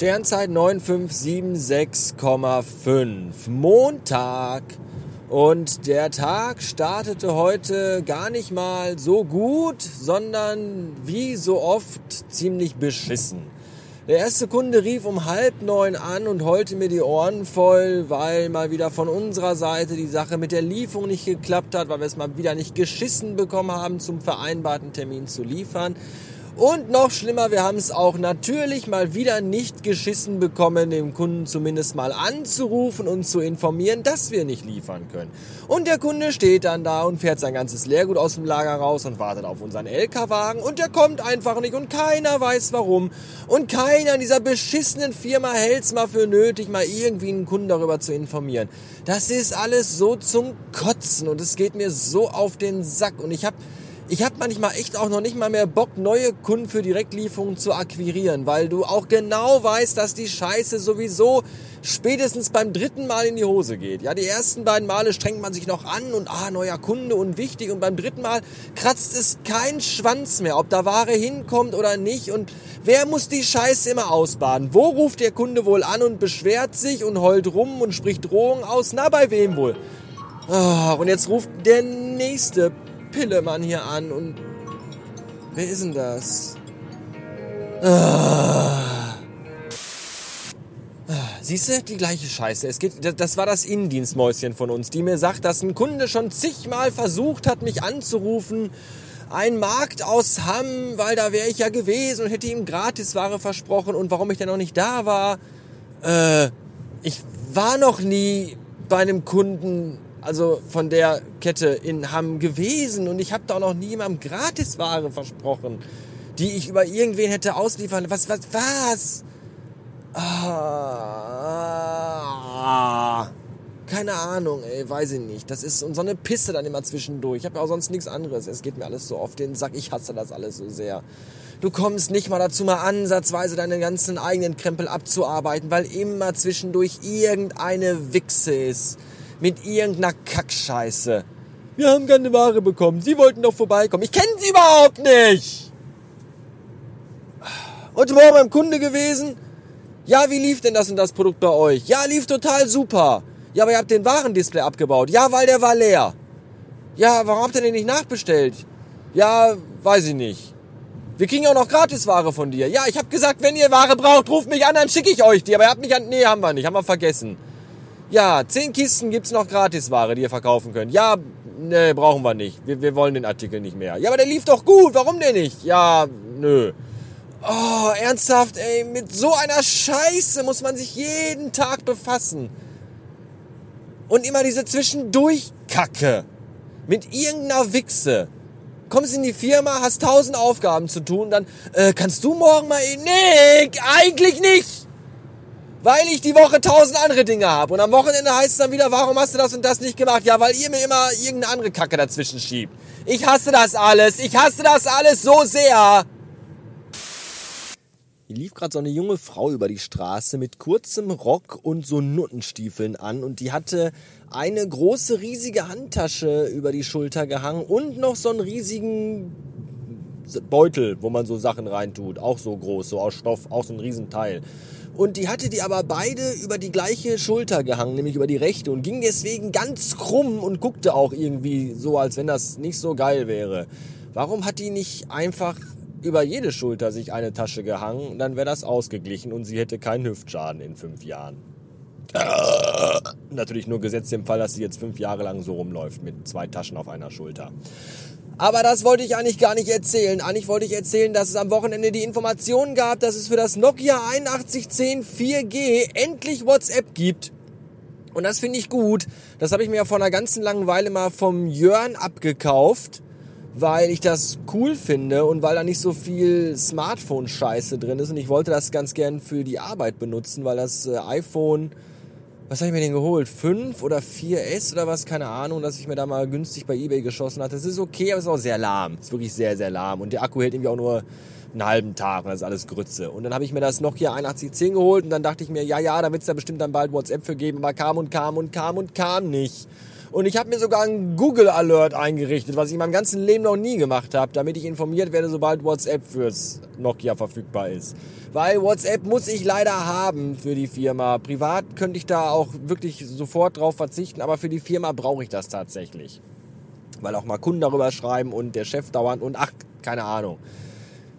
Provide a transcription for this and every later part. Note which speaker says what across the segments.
Speaker 1: Sternzeit 9576,5. Montag. Und der Tag startete heute gar nicht mal so gut, sondern wie so oft ziemlich beschissen. Der erste Kunde rief um halb neun an und heulte mir die Ohren voll, weil mal wieder von unserer Seite die Sache mit der Lieferung nicht geklappt hat, weil wir es mal wieder nicht geschissen bekommen haben, zum vereinbarten Termin zu liefern. Und noch schlimmer, wir haben es auch natürlich mal wieder nicht geschissen bekommen, dem Kunden zumindest mal anzurufen und zu informieren, dass wir nicht liefern können. Und der Kunde steht dann da und fährt sein ganzes Leergut aus dem Lager raus und wartet auf unseren LK-Wagen und der kommt einfach nicht und keiner weiß warum. Und keiner in dieser beschissenen Firma hält es mal für nötig, mal irgendwie einen Kunden darüber zu informieren. Das ist alles so zum Kotzen und es geht mir so auf den Sack und ich habe ich habe manchmal echt auch noch nicht mal mehr Bock, neue Kunden für Direktlieferungen zu akquirieren, weil du auch genau weißt, dass die Scheiße sowieso spätestens beim dritten Mal in die Hose geht. Ja, die ersten beiden Male strengt man sich noch an und ah, neuer Kunde und wichtig und beim dritten Mal kratzt es kein Schwanz mehr, ob da Ware hinkommt oder nicht und wer muss die Scheiße immer ausbaden? Wo ruft der Kunde wohl an und beschwert sich und heult rum und spricht Drohungen aus? Na, bei wem wohl? Oh, und jetzt ruft der nächste Pillemann hier an und wer ist denn das? Ah. Siehst du, die gleiche Scheiße. Es geht, das war das Innendienstmäuschen von uns, die mir sagt, dass ein Kunde schon zigmal versucht hat, mich anzurufen. Ein Markt aus Hamm, weil da wäre ich ja gewesen und hätte ihm Gratisware versprochen und warum ich denn noch nicht da war. Äh, ich war noch nie bei einem Kunden also von der Kette in Hamm gewesen und ich habe da auch noch niemandem Gratisware versprochen, die ich über irgendwen hätte ausliefern. Was, was, was? Ah, keine Ahnung, ey, weiß ich nicht. Das ist so eine Pisse dann immer zwischendurch. Ich habe ja auch sonst nichts anderes. Es geht mir alles so auf den Sack. Ich hasse das alles so sehr. Du kommst nicht mal dazu, mal ansatzweise deinen ganzen eigenen Krempel abzuarbeiten, weil immer zwischendurch irgendeine Wichse ist mit irgendeiner Kackscheiße. Wir haben keine Ware bekommen. Sie wollten doch vorbeikommen. Ich kenne Sie überhaupt nicht. Heute Morgen beim Kunde gewesen. Ja, wie lief denn das und das Produkt bei euch? Ja, lief total super. Ja, aber ihr habt den Warendisplay abgebaut. Ja, weil der war leer. Ja, warum habt ihr den nicht nachbestellt? Ja, weiß ich nicht. Wir kriegen auch noch Gratisware von dir. Ja, ich habe gesagt, wenn ihr Ware braucht, ruft mich an, dann schicke ich euch die. Aber ihr habt mich an... Nee, haben wir nicht. Haben wir vergessen. Ja, zehn Kisten gibt's noch Gratisware, die ihr verkaufen könnt. Ja, ne, brauchen wir nicht. Wir, wir wollen den Artikel nicht mehr. Ja, aber der lief doch gut. Warum denn nicht? Ja, nö. Oh, ernsthaft, ey, mit so einer Scheiße muss man sich jeden Tag befassen. Und immer diese Zwischendurchkacke. Mit irgendeiner Wichse. Kommst in die Firma, hast tausend Aufgaben zu tun, dann äh, kannst du morgen mal... Nee, eigentlich nicht weil ich die Woche tausend andere Dinge habe. Und am Wochenende heißt es dann wieder, warum hast du das und das nicht gemacht? Ja, weil ihr mir immer irgendeine andere Kacke dazwischen schiebt. Ich hasse das alles. Ich hasse das alles so sehr. Hier lief gerade so eine junge Frau über die Straße mit kurzem Rock und so Nuttenstiefeln an und die hatte eine große, riesige Handtasche über die Schulter gehangen und noch so einen riesigen Beutel, wo man so Sachen reintut. Auch so groß, so aus Stoff, auch so ein Riesenteil. Und die hatte die aber beide über die gleiche Schulter gehangen, nämlich über die rechte und ging deswegen ganz krumm und guckte auch irgendwie so, als wenn das nicht so geil wäre. Warum hat die nicht einfach über jede Schulter sich eine Tasche gehangen, dann wäre das ausgeglichen und sie hätte keinen Hüftschaden in fünf Jahren. Natürlich nur gesetzt im Fall, dass sie jetzt fünf Jahre lang so rumläuft mit zwei Taschen auf einer Schulter. Aber das wollte ich eigentlich gar nicht erzählen. Eigentlich wollte ich erzählen, dass es am Wochenende die Information gab, dass es für das Nokia 8110 4G endlich WhatsApp gibt. Und das finde ich gut. Das habe ich mir ja vor einer ganzen langen Weile mal vom Jörn abgekauft, weil ich das cool finde und weil da nicht so viel Smartphone-Scheiße drin ist. Und ich wollte das ganz gern für die Arbeit benutzen, weil das äh, iPhone was habe ich mir denn geholt? 5 oder 4S oder was? Keine Ahnung, dass ich mir da mal günstig bei Ebay geschossen hatte. Das ist okay, aber es ist auch sehr lahm. Es ist wirklich sehr, sehr lahm. Und der Akku hält irgendwie auch nur einen halben Tag und das ist alles Grütze. Und dann habe ich mir das Nokia 8110 geholt und dann dachte ich mir, ja, ja, da wird es da bestimmt dann bald WhatsApp für geben, aber kam und kam und kam und kam nicht. Und ich habe mir sogar einen Google Alert eingerichtet, was ich in meinem ganzen Leben noch nie gemacht habe, damit ich informiert werde, sobald WhatsApp fürs Nokia verfügbar ist. Weil WhatsApp muss ich leider haben für die Firma. Privat könnte ich da auch wirklich sofort drauf verzichten, aber für die Firma brauche ich das tatsächlich. Weil auch mal Kunden darüber schreiben und der Chef dauernd und ach, keine Ahnung.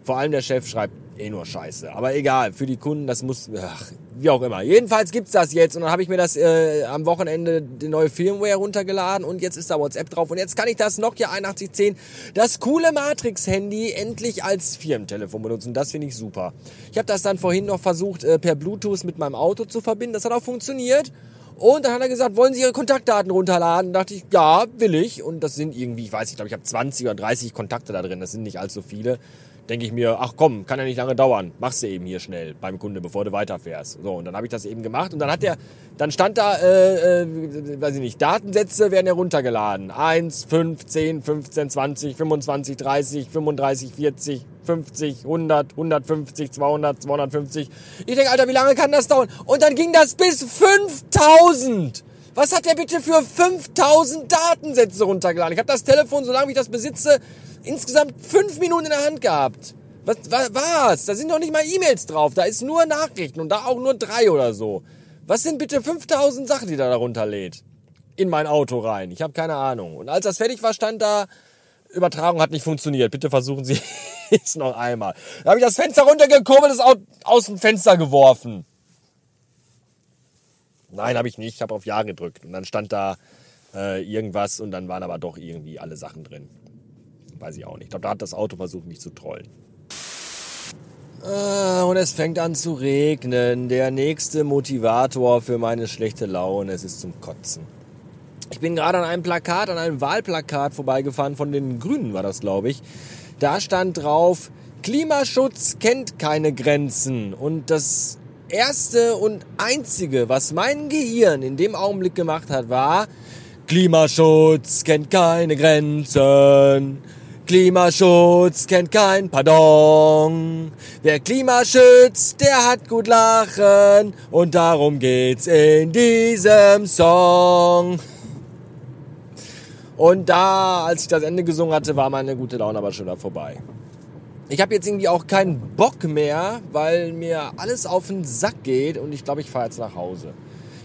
Speaker 1: Vor allem der Chef schreibt eh nur Scheiße. Aber egal, für die Kunden, das muss, ach, wie auch immer. Jedenfalls gibt's das jetzt und dann habe ich mir das äh, am Wochenende die neue Firmware runtergeladen und jetzt ist da WhatsApp drauf und jetzt kann ich das Nokia 8110, das coole Matrix-Handy, endlich als Firmentelefon benutzen. Das finde ich super. Ich habe das dann vorhin noch versucht, äh, per Bluetooth mit meinem Auto zu verbinden. Das hat auch funktioniert. Und dann hat er gesagt, wollen Sie Ihre Kontaktdaten runterladen? Da dachte ich, ja, will ich. Und das sind irgendwie, ich weiß nicht, ich glaube, ich habe 20 oder 30 Kontakte da drin. Das sind nicht allzu viele denke ich mir, ach komm, kann ja nicht lange dauern, machst du eben hier schnell beim Kunde, bevor du weiterfährst. So, und dann habe ich das eben gemacht und dann hat der, dann stand da, äh, äh, weiß ich nicht, Datensätze werden heruntergeladen. 1, 5, 10, 15, 20, 25, 30, 35, 40, 50, 100, 150, 200, 250. Ich denke, Alter, wie lange kann das dauern? Und dann ging das bis 5000. Was hat der bitte für 5000 Datensätze runtergeladen? Ich habe das Telefon, solange ich das besitze, insgesamt fünf Minuten in der Hand gehabt. Was, was, was? Da sind noch nicht mal E-Mails drauf. Da ist nur Nachrichten und da auch nur drei oder so. Was sind bitte 5000 Sachen, die da darunter lädt? In mein Auto rein. Ich habe keine Ahnung. Und als das fertig war, stand da, Übertragung hat nicht funktioniert. Bitte versuchen Sie es noch einmal. Da habe ich das Fenster runtergekurbelt, das aus dem Fenster geworfen. Nein, habe ich nicht. Ich habe auf Ja gedrückt. Und dann stand da äh, irgendwas und dann waren aber doch irgendwie alle Sachen drin. Weiß ich auch nicht. Ich glaube, da hat das Auto versucht, mich zu trollen. Ah, und es fängt an zu regnen. Der nächste Motivator für meine schlechte Laune. Es ist zum Kotzen. Ich bin gerade an einem Plakat, an einem Wahlplakat vorbeigefahren von den Grünen, war das, glaube ich. Da stand drauf, Klimaschutz kennt keine Grenzen. Und das erste und einzige, was mein Gehirn in dem Augenblick gemacht hat, war, Klimaschutz kennt keine Grenzen. Klimaschutz kennt kein Pardon. Wer Klima schützt, der hat gut lachen. Und darum geht's in diesem Song. Und da, als ich das Ende gesungen hatte, war meine gute Laune aber schon da vorbei. Ich habe jetzt irgendwie auch keinen Bock mehr, weil mir alles auf den Sack geht und ich glaube, ich fahre jetzt nach Hause.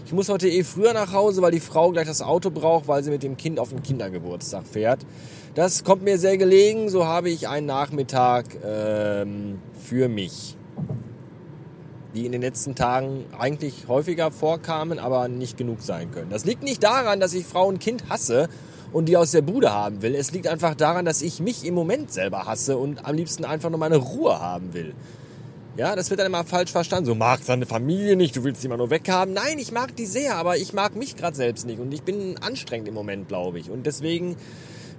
Speaker 1: Ich muss heute eh früher nach Hause, weil die Frau gleich das Auto braucht, weil sie mit dem Kind auf den Kindergeburtstag fährt. Das kommt mir sehr gelegen. So habe ich einen Nachmittag ähm, für mich, die in den letzten Tagen eigentlich häufiger vorkamen, aber nicht genug sein können. Das liegt nicht daran, dass ich Frau und Kind hasse und die aus der Bude haben will. Es liegt einfach daran, dass ich mich im Moment selber hasse und am liebsten einfach nur meine Ruhe haben will. Ja, das wird dann immer falsch verstanden. So mag deine Familie nicht, du willst sie immer nur weghaben. Nein, ich mag die sehr, aber ich mag mich gerade selbst nicht und ich bin anstrengend im Moment, glaube ich. Und deswegen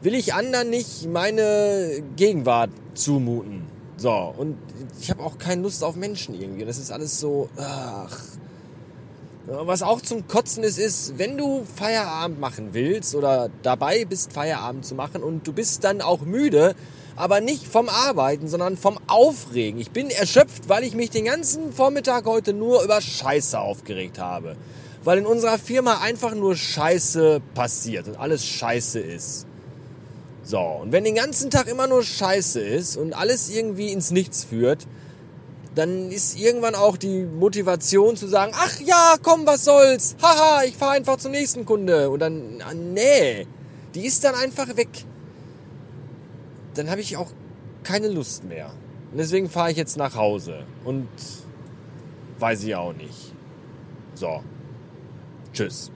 Speaker 1: will ich anderen nicht meine Gegenwart zumuten. So, und ich habe auch keine Lust auf Menschen irgendwie. Das ist alles so, ach. Was auch zum Kotzen ist, ist, wenn du Feierabend machen willst oder dabei bist, Feierabend zu machen und du bist dann auch müde, aber nicht vom Arbeiten, sondern vom Aufregen. Ich bin erschöpft, weil ich mich den ganzen Vormittag heute nur über Scheiße aufgeregt habe. Weil in unserer Firma einfach nur Scheiße passiert und alles Scheiße ist. So, und wenn den ganzen Tag immer nur Scheiße ist und alles irgendwie ins Nichts führt, dann ist irgendwann auch die Motivation zu sagen, ach ja, komm, was soll's, haha, ich fahre einfach zum nächsten Kunde. Und dann, ah, nee, die ist dann einfach weg. Dann habe ich auch keine Lust mehr. Und deswegen fahre ich jetzt nach Hause und weiß ich auch nicht. So, tschüss.